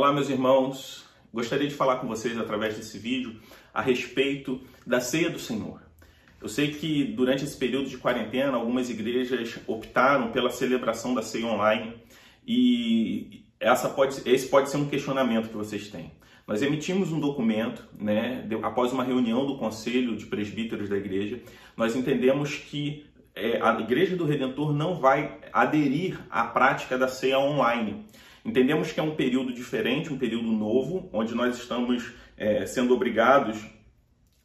Olá, meus irmãos. Gostaria de falar com vocês através desse vídeo a respeito da ceia do Senhor. Eu sei que durante esse período de quarentena, algumas igrejas optaram pela celebração da ceia online e essa pode, esse pode ser um questionamento que vocês têm. Nós emitimos um documento, né, após uma reunião do Conselho de Presbíteros da Igreja, nós entendemos que é, a Igreja do Redentor não vai aderir à prática da ceia online. Entendemos que é um período diferente, um período novo, onde nós estamos é, sendo obrigados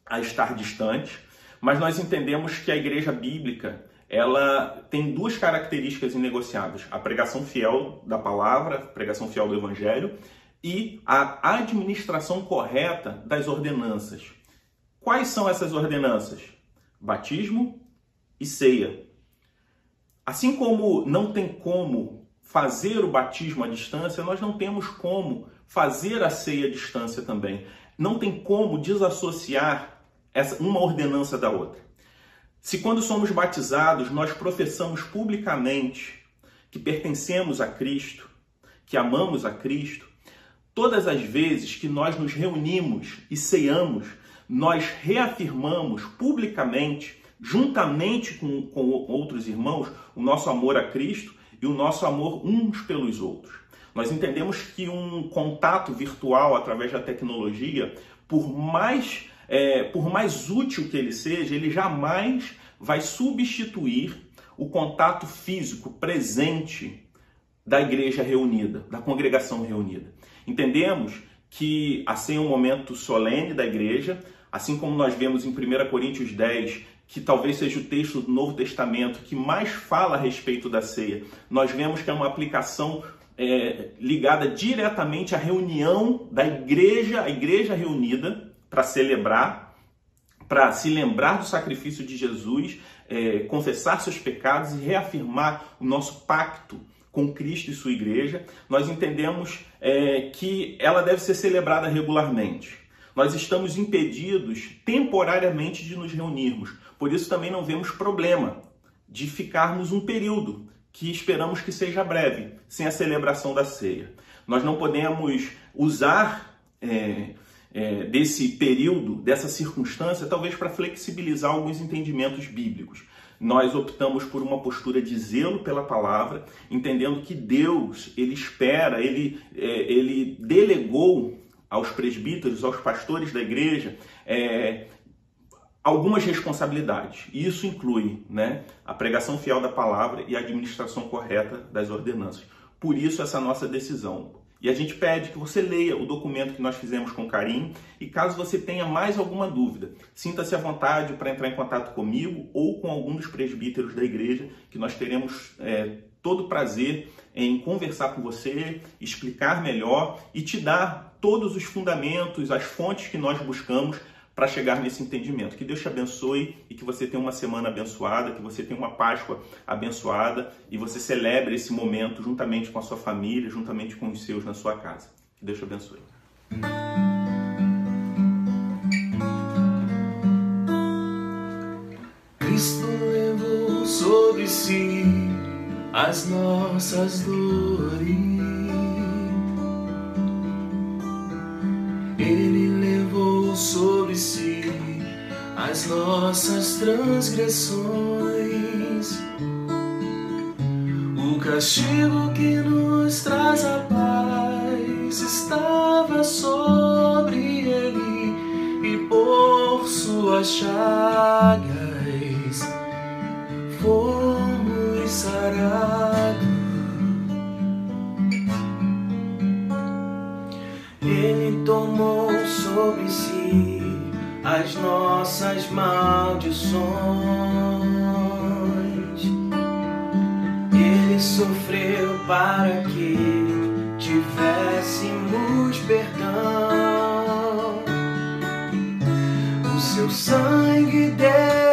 a estar distantes, mas nós entendemos que a igreja bíblica ela tem duas características inegociáveis: a pregação fiel da palavra, pregação fiel do evangelho e a administração correta das ordenanças. Quais são essas ordenanças? Batismo e ceia. Assim como não tem como fazer o batismo à distância, nós não temos como fazer a ceia à distância também. Não tem como desassociar essa, uma ordenança da outra. Se quando somos batizados nós professamos publicamente que pertencemos a Cristo, que amamos a Cristo, todas as vezes que nós nos reunimos e ceamos, nós reafirmamos publicamente, juntamente com, com outros irmãos, o nosso amor a Cristo e o nosso amor uns pelos outros. Nós entendemos que um contato virtual através da tecnologia, por mais, é, por mais útil que ele seja, ele jamais vai substituir o contato físico presente da igreja reunida, da congregação reunida. Entendemos que assim é um momento solene da igreja, assim como nós vemos em 1 Coríntios 10 que talvez seja o texto do Novo Testamento que mais fala a respeito da ceia, nós vemos que é uma aplicação é, ligada diretamente à reunião da igreja, a igreja reunida para celebrar, para se lembrar do sacrifício de Jesus, é, confessar seus pecados e reafirmar o nosso pacto com Cristo e sua igreja. Nós entendemos é, que ela deve ser celebrada regularmente nós estamos impedidos temporariamente de nos reunirmos. Por isso também não vemos problema de ficarmos um período que esperamos que seja breve, sem a celebração da ceia. Nós não podemos usar é, é, desse período, dessa circunstância, talvez para flexibilizar alguns entendimentos bíblicos. Nós optamos por uma postura de zelo pela palavra, entendendo que Deus, ele espera, ele, é, ele delegou aos presbíteros, aos pastores da igreja, é, algumas responsabilidades. E isso inclui né, a pregação fiel da palavra e a administração correta das ordenanças. Por isso, essa nossa decisão. E a gente pede que você leia o documento que nós fizemos com carinho e caso você tenha mais alguma dúvida, sinta-se à vontade para entrar em contato comigo ou com algum dos presbíteros da igreja, que nós teremos é, todo prazer em conversar com você, explicar melhor e te dar todos os fundamentos, as fontes que nós buscamos para chegar nesse entendimento. Que Deus te abençoe e que você tenha uma semana abençoada, que você tenha uma Páscoa abençoada e você celebre esse momento juntamente com a sua família, juntamente com os seus na sua casa. Que Deus te abençoe. Cristo levou sobre si as nossas dores. As nossas transgressões. O castigo que nos traz a paz estava sobre ele, e por suas chagas fomos sarados. Ele tomou sobre si as nossas maldições. Ele sofreu para que tivéssemos perdão. O seu sangue derramou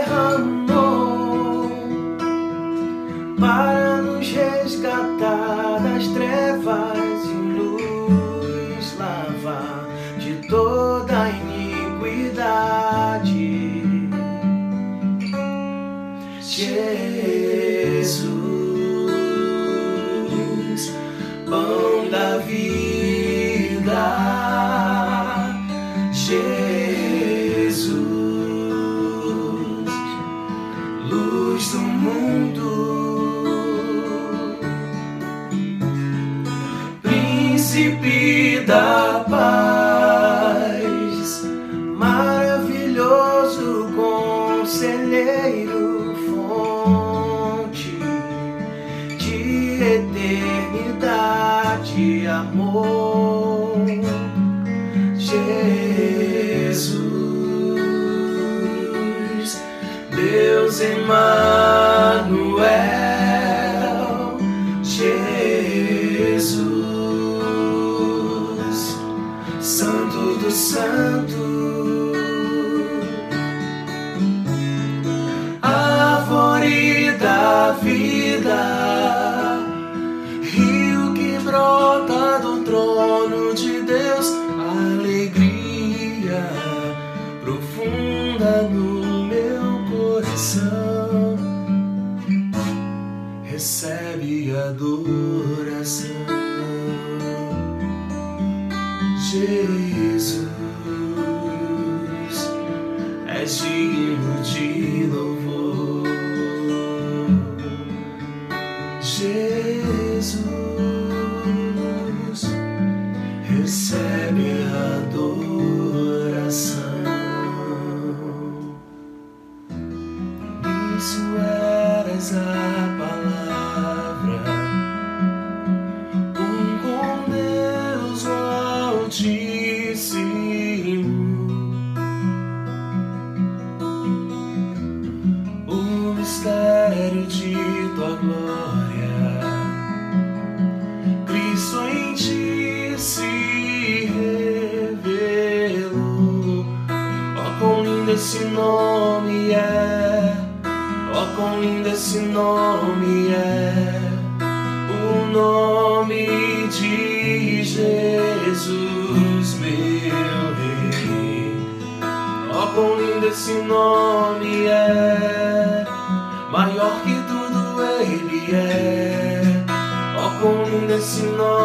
quão lindo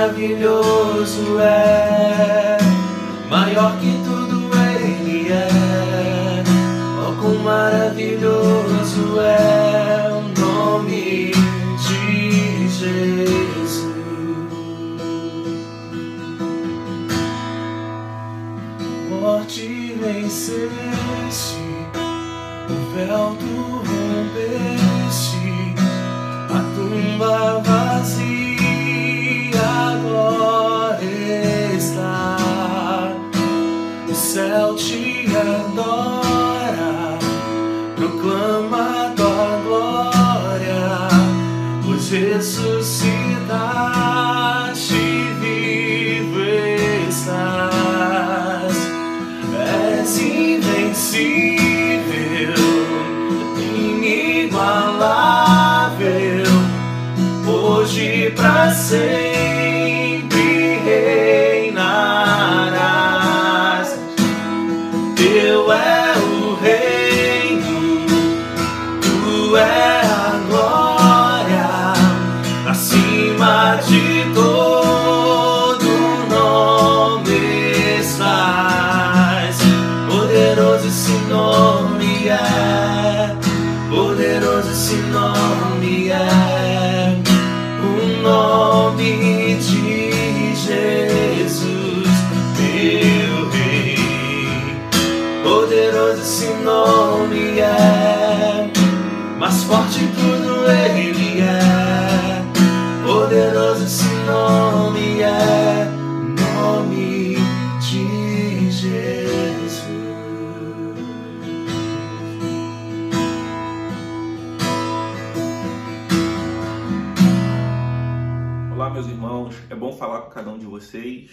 maravilhoso é, maior que away. Falar com cada um de vocês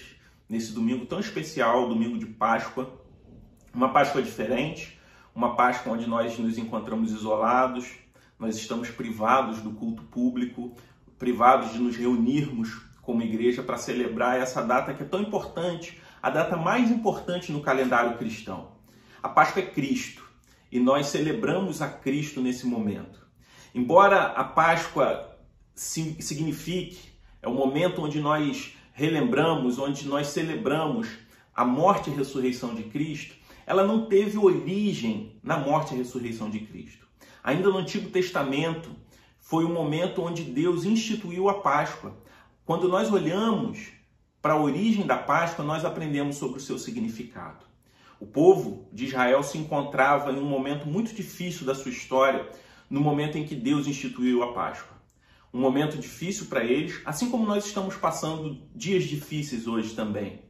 nesse domingo tão especial, domingo de Páscoa. Uma Páscoa diferente, uma Páscoa onde nós nos encontramos isolados, nós estamos privados do culto público, privados de nos reunirmos como igreja para celebrar essa data que é tão importante, a data mais importante no calendário cristão. A Páscoa é Cristo e nós celebramos a Cristo nesse momento. Embora a Páscoa signifique, é o momento onde nós relembramos, onde nós celebramos a morte e ressurreição de Cristo, ela não teve origem na morte e ressurreição de Cristo. Ainda no Antigo Testamento foi o momento onde Deus instituiu a Páscoa. Quando nós olhamos para a origem da Páscoa, nós aprendemos sobre o seu significado. O povo de Israel se encontrava em um momento muito difícil da sua história, no momento em que Deus instituiu a Páscoa um momento difícil para eles, assim como nós estamos passando dias difíceis hoje também.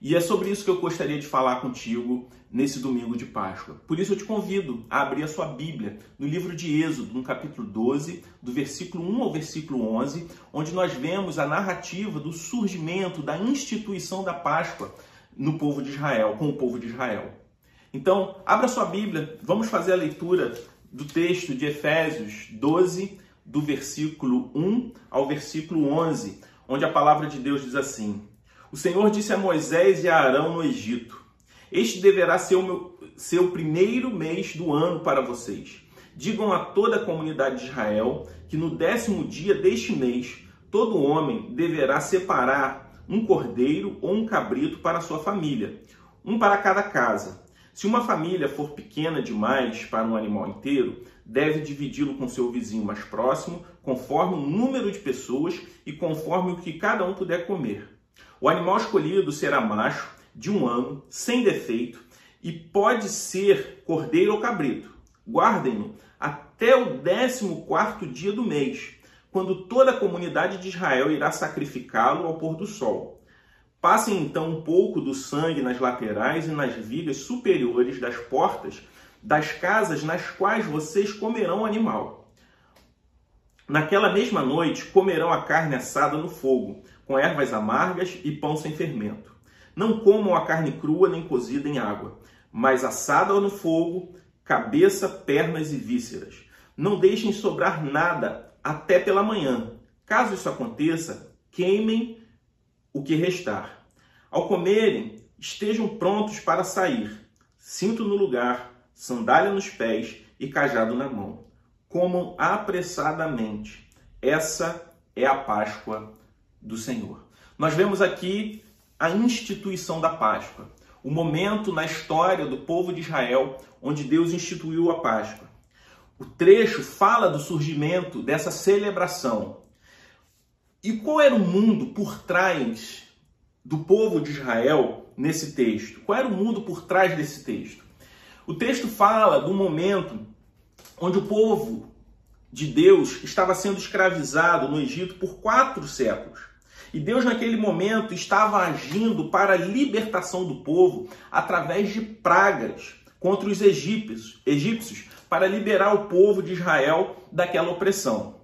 E é sobre isso que eu gostaria de falar contigo nesse domingo de Páscoa. Por isso eu te convido a abrir a sua Bíblia no livro de Êxodo, no capítulo 12, do versículo 1 ao versículo 11, onde nós vemos a narrativa do surgimento, da instituição da Páscoa no povo de Israel, com o povo de Israel. Então, abra sua Bíblia, vamos fazer a leitura do texto de Efésios 12, do versículo 1 ao versículo 11, onde a palavra de Deus diz assim: O Senhor disse a Moisés e a Arão no Egito: Este deverá ser o, meu, primeiro mês do ano para vocês. Digam a toda a comunidade de Israel que no décimo dia deste mês, todo homem deverá separar um cordeiro ou um cabrito para sua família, um para cada casa. Se uma família for pequena demais para um animal inteiro, deve dividi-lo com seu vizinho mais próximo, conforme o número de pessoas e conforme o que cada um puder comer. O animal escolhido será macho, de um ano, sem defeito, e pode ser cordeiro ou cabrito. Guardem-no até o décimo quarto dia do mês, quando toda a comunidade de Israel irá sacrificá-lo ao pôr do sol. Passem então um pouco do sangue nas laterais e nas vigas superiores das portas das casas nas quais vocês comerão animal. Naquela mesma noite comerão a carne assada no fogo, com ervas amargas e pão sem fermento. Não comam a carne crua nem cozida em água, mas assada no fogo, cabeça, pernas e vísceras. Não deixem sobrar nada até pela manhã. Caso isso aconteça, queimem o que restar. Ao comerem, estejam prontos para sair, cinto no lugar, sandália nos pés e cajado na mão. Comam apressadamente. Essa é a Páscoa do Senhor. Nós vemos aqui a instituição da Páscoa, o momento na história do povo de Israel onde Deus instituiu a Páscoa. O trecho fala do surgimento dessa celebração e qual era o mundo por trás do povo de Israel nesse texto? Qual era o mundo por trás desse texto? O texto fala do momento onde o povo de Deus estava sendo escravizado no Egito por quatro séculos. E Deus, naquele momento, estava agindo para a libertação do povo através de pragas contra os egípcios, egípcios para liberar o povo de Israel daquela opressão.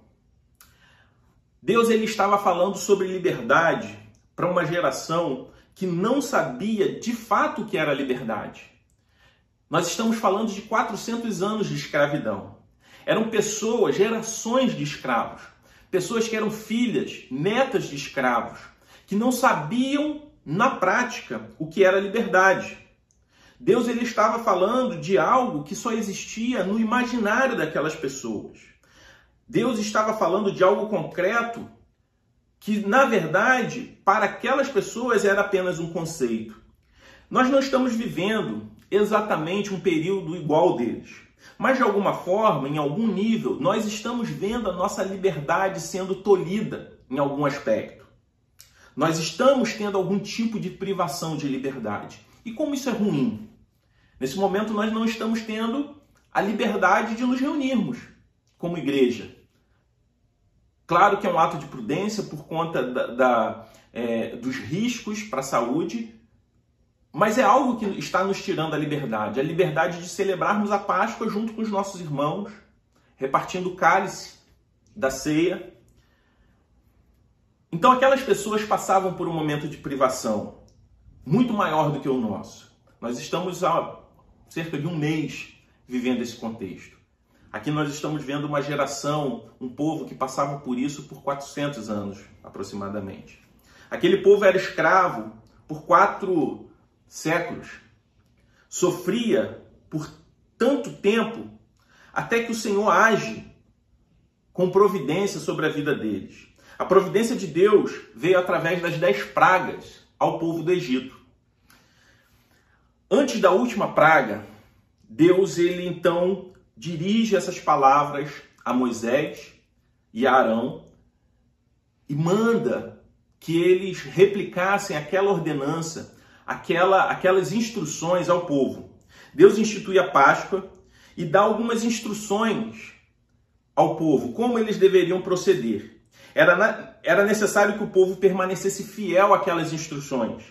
Deus ele estava falando sobre liberdade para uma geração que não sabia de fato o que era liberdade. Nós estamos falando de 400 anos de escravidão. Eram pessoas, gerações de escravos, pessoas que eram filhas, netas de escravos, que não sabiam na prática o que era liberdade. Deus ele estava falando de algo que só existia no imaginário daquelas pessoas. Deus estava falando de algo concreto que, na verdade, para aquelas pessoas era apenas um conceito. Nós não estamos vivendo exatamente um período igual deles. Mas de alguma forma, em algum nível, nós estamos vendo a nossa liberdade sendo tolhida em algum aspecto. Nós estamos tendo algum tipo de privação de liberdade. E como isso é ruim? Nesse momento, nós não estamos tendo a liberdade de nos reunirmos como igreja. Claro que é um ato de prudência por conta da, da é, dos riscos para a saúde, mas é algo que está nos tirando a liberdade a liberdade de celebrarmos a Páscoa junto com os nossos irmãos, repartindo o cálice da ceia. Então aquelas pessoas passavam por um momento de privação muito maior do que o nosso. Nós estamos há cerca de um mês vivendo esse contexto. Aqui nós estamos vendo uma geração, um povo que passava por isso por 400 anos aproximadamente. Aquele povo era escravo por quatro séculos, sofria por tanto tempo até que o Senhor age com providência sobre a vida deles. A providência de Deus veio através das dez pragas ao povo do Egito. Antes da última praga, Deus ele então dirige essas palavras a Moisés e a Arão e manda que eles replicassem aquela ordenança, aquela, aquelas instruções ao povo. Deus institui a Páscoa e dá algumas instruções ao povo, como eles deveriam proceder. Era, na, era necessário que o povo permanecesse fiel àquelas instruções.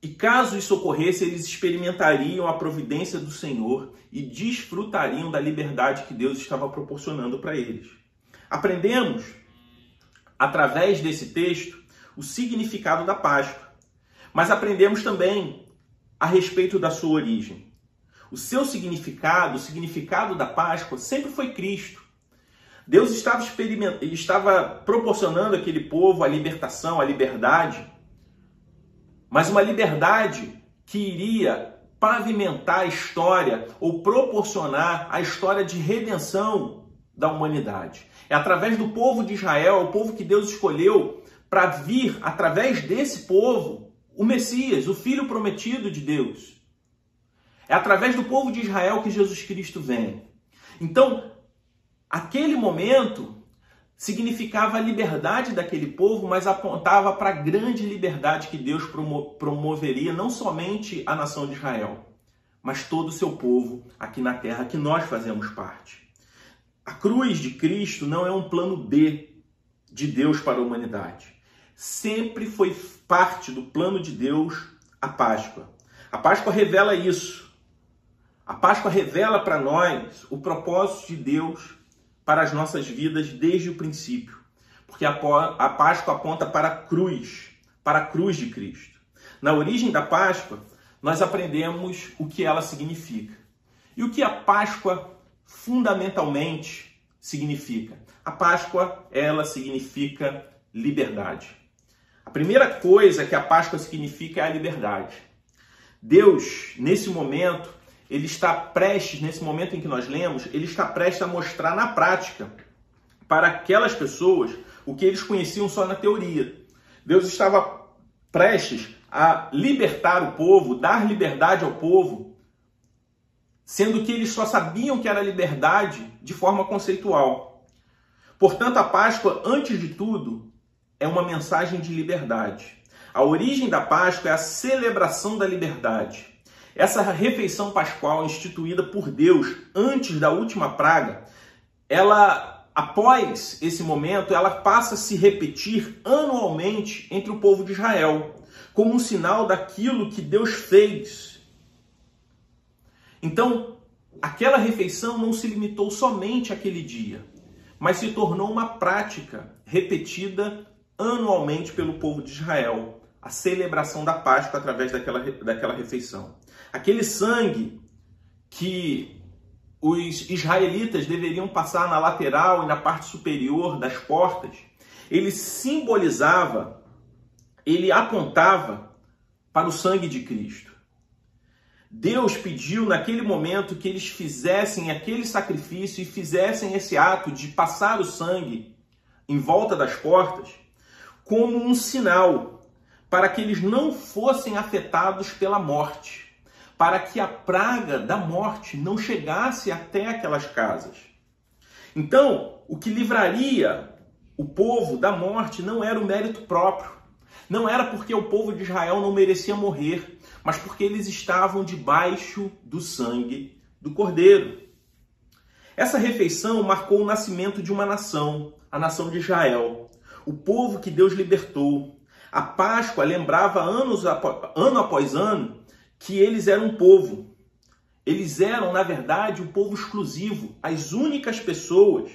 E caso isso ocorresse, eles experimentariam a providência do Senhor e desfrutariam da liberdade que Deus estava proporcionando para eles. Aprendemos, através desse texto, o significado da Páscoa, mas aprendemos também a respeito da sua origem. O seu significado, o significado da Páscoa, sempre foi Cristo. Deus estava, estava proporcionando àquele povo a libertação, a liberdade mas uma liberdade que iria pavimentar a história ou proporcionar a história de redenção da humanidade. É através do povo de Israel, o povo que Deus escolheu para vir através desse povo o Messias, o filho prometido de Deus. É através do povo de Israel que Jesus Cristo vem. Então, aquele momento significava a liberdade daquele povo, mas apontava para a grande liberdade que Deus promoveria não somente a nação de Israel, mas todo o seu povo aqui na terra que nós fazemos parte. A cruz de Cristo não é um plano B de Deus para a humanidade. Sempre foi parte do plano de Deus a Páscoa. A Páscoa revela isso. A Páscoa revela para nós o propósito de Deus para as nossas vidas desde o princípio, porque a Páscoa aponta para a cruz, para a cruz de Cristo. Na origem da Páscoa, nós aprendemos o que ela significa. E o que a Páscoa fundamentalmente significa? A Páscoa, ela significa liberdade. A primeira coisa que a Páscoa significa é a liberdade. Deus, nesse momento, ele está prestes, nesse momento em que nós lemos, ele está prestes a mostrar na prática para aquelas pessoas o que eles conheciam só na teoria. Deus estava prestes a libertar o povo, dar liberdade ao povo, sendo que eles só sabiam que era liberdade de forma conceitual. Portanto, a Páscoa, antes de tudo, é uma mensagem de liberdade. A origem da Páscoa é a celebração da liberdade. Essa refeição pascual instituída por Deus antes da última praga, ela após esse momento, ela passa a se repetir anualmente entre o povo de Israel, como um sinal daquilo que Deus fez. Então, aquela refeição não se limitou somente àquele dia, mas se tornou uma prática repetida anualmente pelo povo de Israel, a celebração da Páscoa através daquela, daquela refeição. Aquele sangue que os israelitas deveriam passar na lateral e na parte superior das portas, ele simbolizava, ele apontava para o sangue de Cristo. Deus pediu naquele momento que eles fizessem aquele sacrifício e fizessem esse ato de passar o sangue em volta das portas como um sinal para que eles não fossem afetados pela morte para que a praga da morte não chegasse até aquelas casas. Então, o que livraria o povo da morte não era o mérito próprio, não era porque o povo de Israel não merecia morrer, mas porque eles estavam debaixo do sangue do Cordeiro. Essa refeição marcou o nascimento de uma nação, a nação de Israel, o povo que Deus libertou. A Páscoa lembrava anos, ano após ano que eles eram um povo. Eles eram, na verdade, um povo exclusivo, as únicas pessoas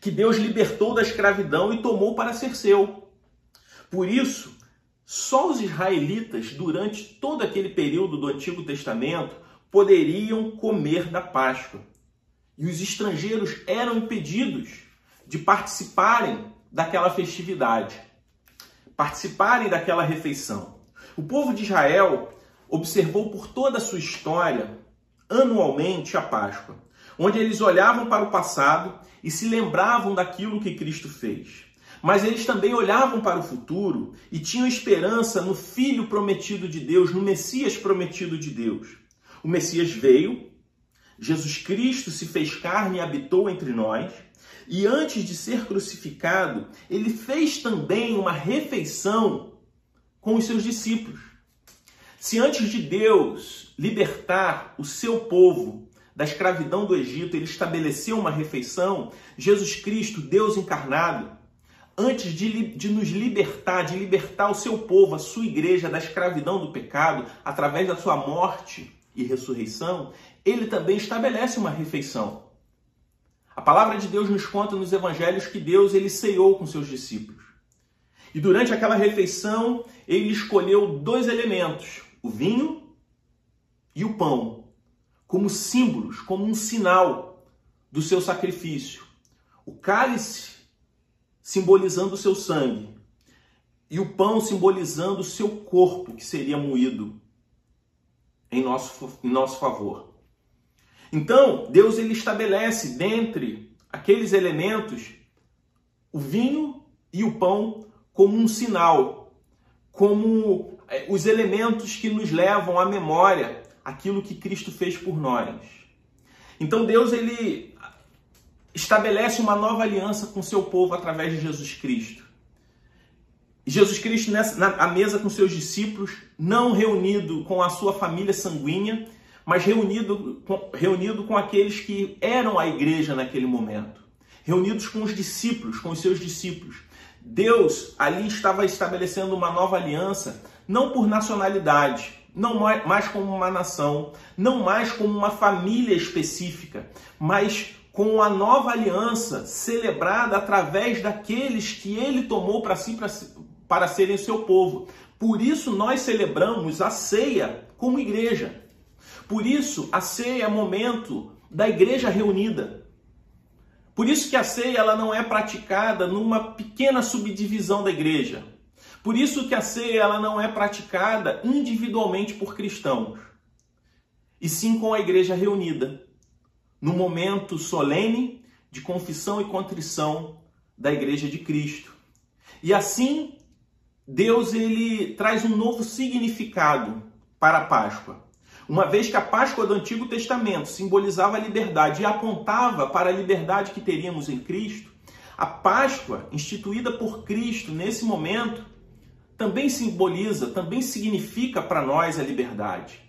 que Deus libertou da escravidão e tomou para ser seu. Por isso, só os israelitas, durante todo aquele período do Antigo Testamento, poderiam comer da Páscoa. E os estrangeiros eram impedidos de participarem daquela festividade, participarem daquela refeição. O povo de Israel observou por toda a sua história, anualmente, a Páscoa, onde eles olhavam para o passado e se lembravam daquilo que Cristo fez. Mas eles também olhavam para o futuro e tinham esperança no Filho prometido de Deus, no Messias prometido de Deus. O Messias veio, Jesus Cristo se fez carne e habitou entre nós, e antes de ser crucificado, ele fez também uma refeição com os seus discípulos. Se antes de Deus libertar o seu povo da escravidão do Egito, ele estabeleceu uma refeição, Jesus Cristo, Deus encarnado, antes de, de nos libertar, de libertar o seu povo, a sua igreja da escravidão do pecado, através da sua morte e ressurreição, ele também estabelece uma refeição. A palavra de Deus nos conta nos evangelhos que Deus ele ceiou com seus discípulos. E durante aquela refeição, ele escolheu dois elementos, o vinho e o pão, como símbolos, como um sinal do seu sacrifício. O cálice simbolizando o seu sangue, e o pão simbolizando o seu corpo, que seria moído em nosso, em nosso favor. Então, Deus ele estabelece dentre aqueles elementos o vinho e o pão como um sinal, como os elementos que nos levam à memória aquilo que Cristo fez por nós. Então Deus ele estabelece uma nova aliança com seu povo através de Jesus Cristo. Jesus Cristo nessa, na mesa com seus discípulos, não reunido com a sua família sanguínea, mas reunido com, reunido com aqueles que eram a igreja naquele momento. Reunidos com os discípulos, com os seus discípulos. Deus ali estava estabelecendo uma nova aliança, não por nacionalidade, não mais como uma nação, não mais como uma família específica, mas com a nova aliança celebrada através daqueles que ele tomou para si para serem seu povo. Por isso nós celebramos a ceia como igreja. Por isso a ceia é momento da igreja reunida. Por isso que a ceia ela não é praticada numa pequena subdivisão da igreja. Por isso que a ceia ela não é praticada individualmente por cristãos, e sim com a igreja reunida no momento solene de confissão e contrição da Igreja de Cristo. E assim, Deus ele traz um novo significado para a Páscoa. Uma vez que a Páscoa do Antigo Testamento simbolizava a liberdade e apontava para a liberdade que teríamos em Cristo, a Páscoa, instituída por Cristo nesse momento, também simboliza, também significa para nós a liberdade.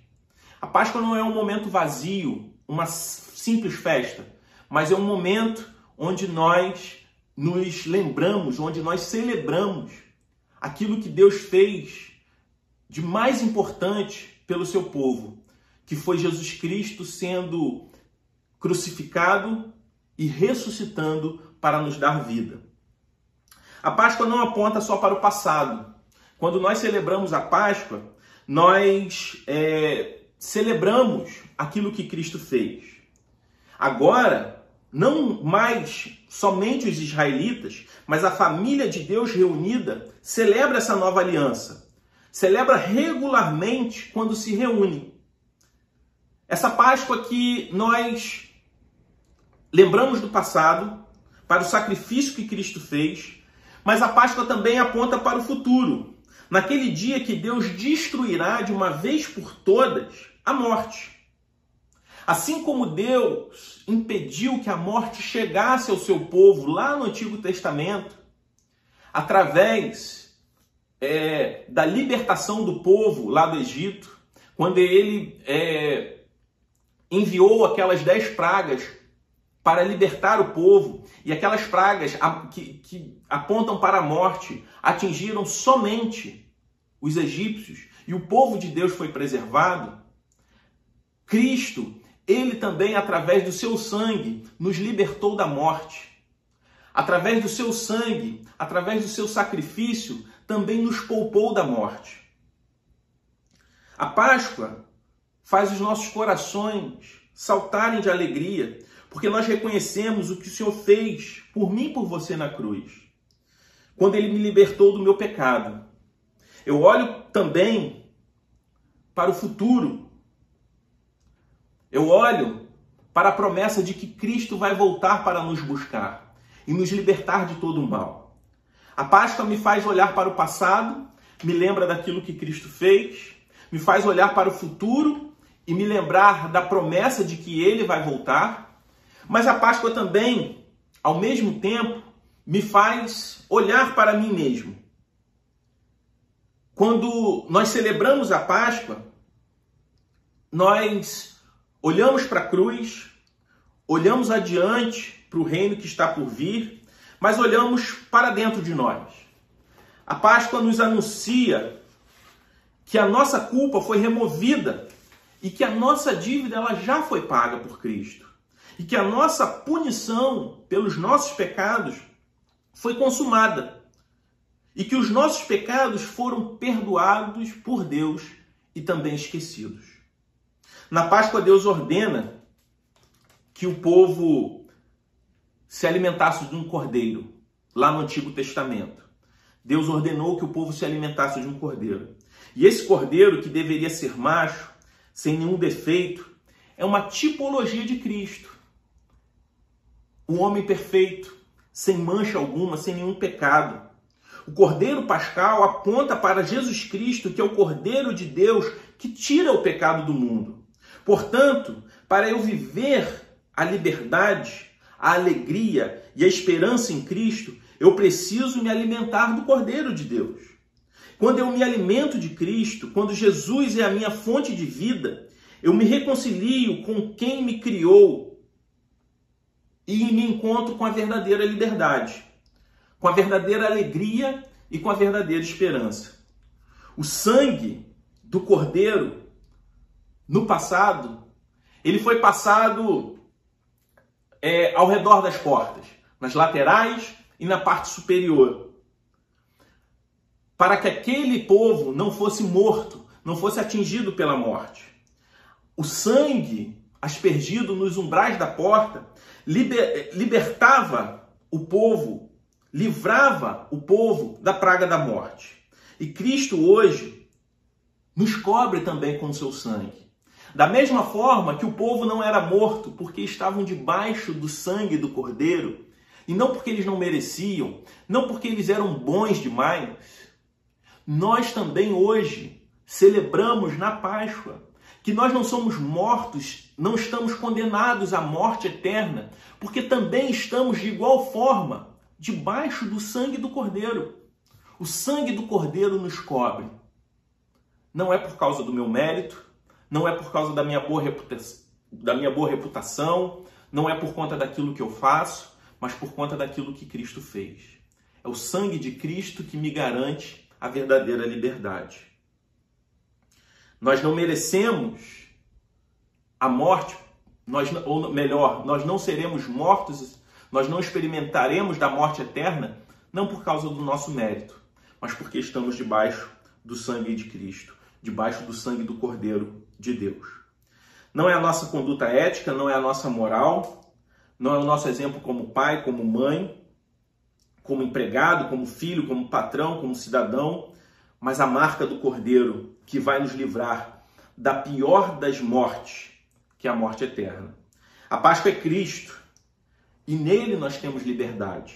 A Páscoa não é um momento vazio, uma simples festa, mas é um momento onde nós nos lembramos, onde nós celebramos aquilo que Deus fez de mais importante pelo seu povo, que foi Jesus Cristo sendo crucificado e ressuscitando para nos dar vida. A Páscoa não aponta só para o passado. Quando nós celebramos a Páscoa, nós é, celebramos aquilo que Cristo fez. Agora, não mais somente os israelitas, mas a família de Deus reunida celebra essa nova aliança. Celebra regularmente quando se reúne. Essa Páscoa que nós lembramos do passado, para o sacrifício que Cristo fez, mas a Páscoa também aponta para o futuro, naquele dia que Deus destruirá de uma vez por todas a morte. Assim como Deus impediu que a morte chegasse ao seu povo lá no Antigo Testamento, através é, da libertação do povo lá do Egito, quando ele é, enviou aquelas dez pragas para libertar o povo, e aquelas pragas que, que apontam para a morte atingiram somente os egípcios, e o povo de Deus foi preservado, Cristo ele também, através do seu sangue, nos libertou da morte. através do seu sangue, através do seu sacrifício, também nos poupou da morte. A Páscoa faz os nossos corações saltarem de alegria, porque nós reconhecemos o que o Senhor fez por mim e por você na cruz, quando Ele me libertou do meu pecado. Eu olho também para o futuro. Eu olho para a promessa de que Cristo vai voltar para nos buscar e nos libertar de todo o mal. A Páscoa me faz olhar para o passado, me lembra daquilo que Cristo fez, me faz olhar para o futuro e me lembrar da promessa de que ele vai voltar. Mas a Páscoa também, ao mesmo tempo, me faz olhar para mim mesmo. Quando nós celebramos a Páscoa, nós olhamos para a cruz, olhamos adiante para o reino que está por vir, mas olhamos para dentro de nós. A Páscoa nos anuncia que a nossa culpa foi removida e que a nossa dívida ela já foi paga por Cristo. E que a nossa punição pelos nossos pecados foi consumada. E que os nossos pecados foram perdoados por Deus e também esquecidos. Na Páscoa, Deus ordena que o povo se alimentasse de um cordeiro, lá no Antigo Testamento. Deus ordenou que o povo se alimentasse de um cordeiro. E esse cordeiro, que deveria ser macho, sem nenhum defeito, é uma tipologia de Cristo. O homem perfeito, sem mancha alguma, sem nenhum pecado. O Cordeiro Pascal aponta para Jesus Cristo, que é o Cordeiro de Deus que tira o pecado do mundo. Portanto, para eu viver a liberdade, a alegria e a esperança em Cristo, eu preciso me alimentar do Cordeiro de Deus. Quando eu me alimento de Cristo, quando Jesus é a minha fonte de vida, eu me reconcilio com quem me criou e me encontro com a verdadeira liberdade, com a verdadeira alegria e com a verdadeira esperança. O sangue do Cordeiro, no passado, ele foi passado é, ao redor das portas, nas laterais e na parte superior para que aquele povo não fosse morto, não fosse atingido pela morte. O sangue aspergido nos umbrais da porta liber, libertava o povo, livrava o povo da praga da morte. E Cristo hoje nos cobre também com seu sangue. Da mesma forma que o povo não era morto porque estavam debaixo do sangue do Cordeiro, e não porque eles não mereciam, não porque eles eram bons demais, nós também hoje celebramos na Páscoa que nós não somos mortos, não estamos condenados à morte eterna, porque também estamos de igual forma debaixo do sangue do Cordeiro. O sangue do Cordeiro nos cobre. Não é por causa do meu mérito, não é por causa da minha boa reputação, da minha boa reputação, não é por conta daquilo que eu faço, mas por conta daquilo que Cristo fez. É o sangue de Cristo que me garante a verdadeira liberdade. Nós não merecemos a morte, nós, ou melhor, nós não seremos mortos, nós não experimentaremos da morte eterna, não por causa do nosso mérito, mas porque estamos debaixo do sangue de Cristo, debaixo do sangue do Cordeiro de Deus. Não é a nossa conduta ética, não é a nossa moral, não é o nosso exemplo como pai, como mãe, como empregado, como filho, como patrão, como cidadão, mas a marca do Cordeiro que vai nos livrar da pior das mortes, que é a morte eterna. A Páscoa é Cristo e nele nós temos liberdade.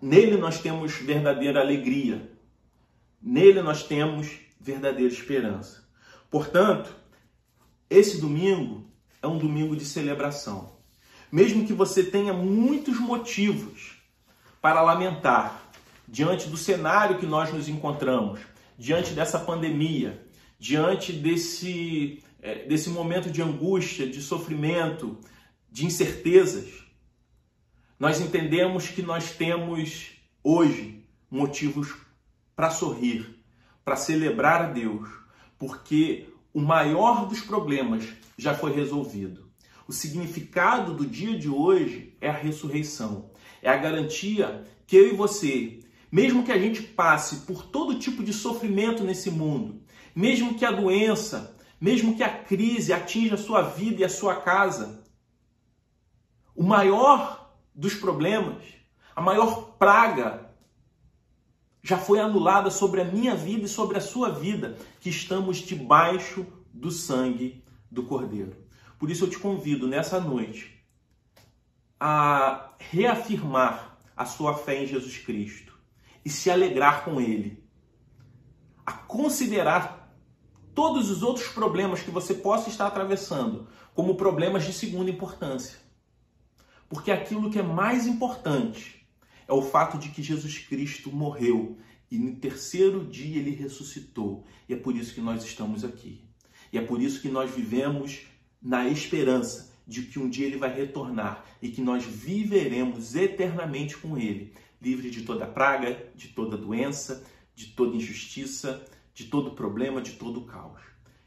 Nele nós temos verdadeira alegria. Nele nós temos verdadeira esperança. Portanto, esse domingo é um domingo de celebração. Mesmo que você tenha muitos motivos para lamentar diante do cenário que nós nos encontramos, diante dessa pandemia, diante desse, é, desse momento de angústia, de sofrimento, de incertezas. Nós entendemos que nós temos hoje motivos para sorrir, para celebrar a Deus, porque o maior dos problemas já foi resolvido. O significado do dia de hoje é a ressurreição é a garantia que eu e você, mesmo que a gente passe por todo tipo de sofrimento nesse mundo, mesmo que a doença, mesmo que a crise atinja a sua vida e a sua casa, o maior dos problemas, a maior praga já foi anulada sobre a minha vida e sobre a sua vida, que estamos debaixo do sangue do Cordeiro. Por isso eu te convido nessa noite a reafirmar a sua fé em Jesus Cristo e se alegrar com Ele, a considerar todos os outros problemas que você possa estar atravessando como problemas de segunda importância. Porque aquilo que é mais importante é o fato de que Jesus Cristo morreu e no terceiro dia ele ressuscitou. E é por isso que nós estamos aqui. E é por isso que nós vivemos na esperança de que um dia ele vai retornar e que nós viveremos eternamente com ele, livre de toda praga, de toda doença, de toda injustiça, de todo problema, de todo caos.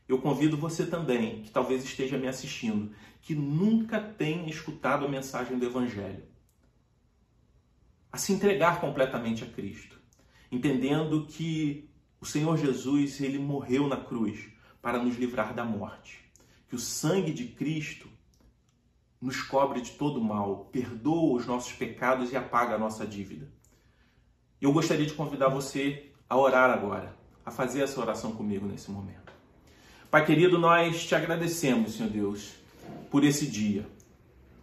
Eu convido você também, que talvez esteja me assistindo, que nunca tenha escutado a mensagem do Evangelho, a se entregar completamente a Cristo, entendendo que o Senhor Jesus ele morreu na cruz para nos livrar da morte, que o sangue de Cristo nos cobre de todo mal, perdoa os nossos pecados e apaga a nossa dívida. Eu gostaria de convidar você a orar agora, a fazer essa oração comigo nesse momento. Pai querido, nós te agradecemos, Senhor Deus, por esse dia,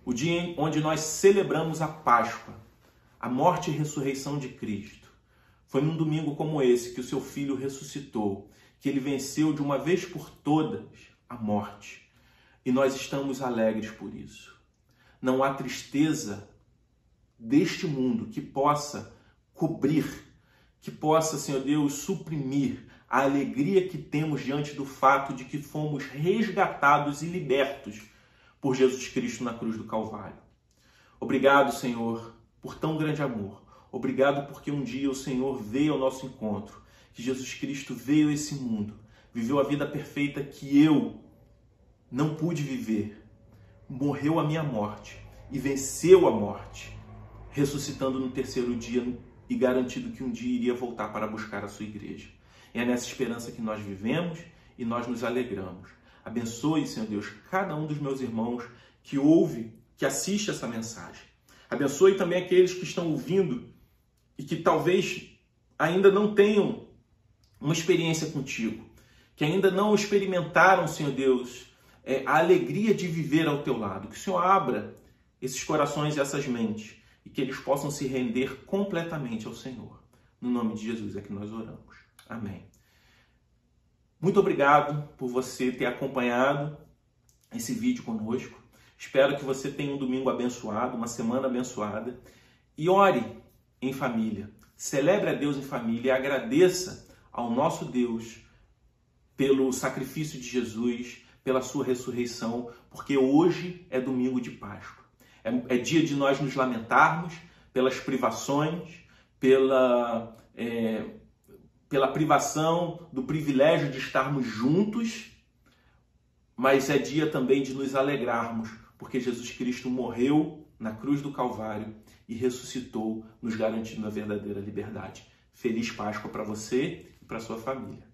o dia onde nós celebramos a Páscoa, a morte e ressurreição de Cristo. Foi num domingo como esse que o seu filho ressuscitou, que ele venceu de uma vez por todas a morte. E nós estamos alegres por isso. Não há tristeza deste mundo que possa cobrir, que possa, Senhor Deus, suprimir a alegria que temos diante do fato de que fomos resgatados e libertos por Jesus Cristo na cruz do Calvário. Obrigado, Senhor, por tão grande amor. Obrigado porque um dia o Senhor veio ao nosso encontro, que Jesus Cristo veio a esse mundo, viveu a vida perfeita que eu não pude viver, morreu a minha morte e venceu a morte, ressuscitando no terceiro dia e garantido que um dia iria voltar para buscar a sua igreja. É nessa esperança que nós vivemos e nós nos alegramos. Abençoe, Senhor Deus, cada um dos meus irmãos que ouve, que assiste essa mensagem. Abençoe também aqueles que estão ouvindo e que talvez ainda não tenham uma experiência contigo, que ainda não experimentaram, Senhor Deus, é, a alegria de viver ao teu lado. Que o Senhor abra esses corações e essas mentes e que eles possam se render completamente ao Senhor. No nome de Jesus é que nós oramos. Amém. Muito obrigado por você ter acompanhado esse vídeo conosco. Espero que você tenha um domingo abençoado, uma semana abençoada. E ore em família. Celebre a Deus em família e agradeça ao nosso Deus pelo sacrifício de Jesus, pela sua ressurreição, porque hoje é domingo de Páscoa. É, é dia de nós nos lamentarmos pelas privações, pela é, pela privação do privilégio de estarmos juntos, mas é dia também de nos alegrarmos, porque Jesus Cristo morreu na cruz do Calvário e ressuscitou, nos garantindo a verdadeira liberdade. Feliz Páscoa para você e para sua família.